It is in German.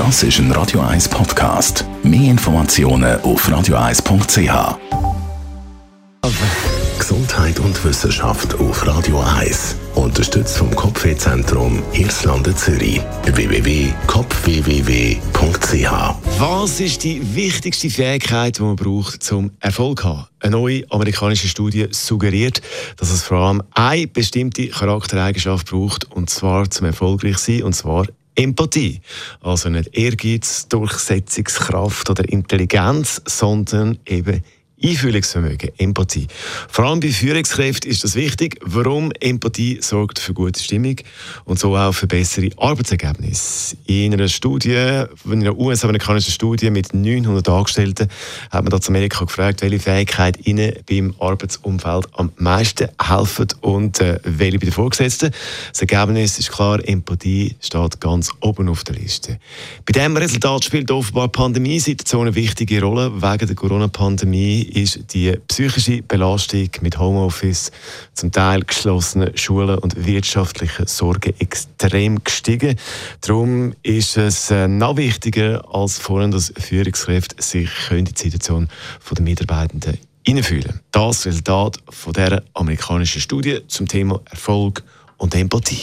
Das ist ein Radio 1 Podcast. Mehr Informationen auf radio1.ch. Gesundheit und Wissenschaft auf Radio 1. Unterstützt vom Kopfwehzentrum Irlande Zürich. www.kopfwww.ch Was ist die wichtigste Fähigkeit, die man braucht, zum Erfolg zu haben? Eine neue amerikanische Studie suggeriert, dass es vor allem eine bestimmte Charaktereigenschaft braucht, und zwar zum erfolgreich sein, und zwar Empathie. Also nicht Ehrgeiz, Durchsetzungskraft oder Intelligenz, sondern eben Einfühlungsvermögen, Empathie. Vor allem bei Führungskräften ist das wichtig. Warum? Empathie sorgt für gute Stimmung und so auch für bessere Arbeitsergebnisse. In einer Studie, in einer US-amerikanischen Studie mit 900 Angestellten, hat man da zu Amerika gefragt, welche Fähigkeit ihnen beim Arbeitsumfeld am meisten helfen und äh, welche bei den Vorgesetzten. Das Ergebnis ist klar, Empathie steht ganz oben auf der Liste. Bei diesem Resultat spielt offenbar die Pandemiesituation eine wichtige Rolle. Wegen der Corona-Pandemie ist die psychische Belastung mit Homeoffice, zum Teil geschlossenen Schulen und wirtschaftlichen Sorgen extrem gestiegen. Darum ist es äh, noch wichtiger als vorhin, dass Führungskräfte sich in die Situation der Mitarbeitenden hineinfühlen. Das Resultat von dieser amerikanischen Studie zum Thema Erfolg und Empathie.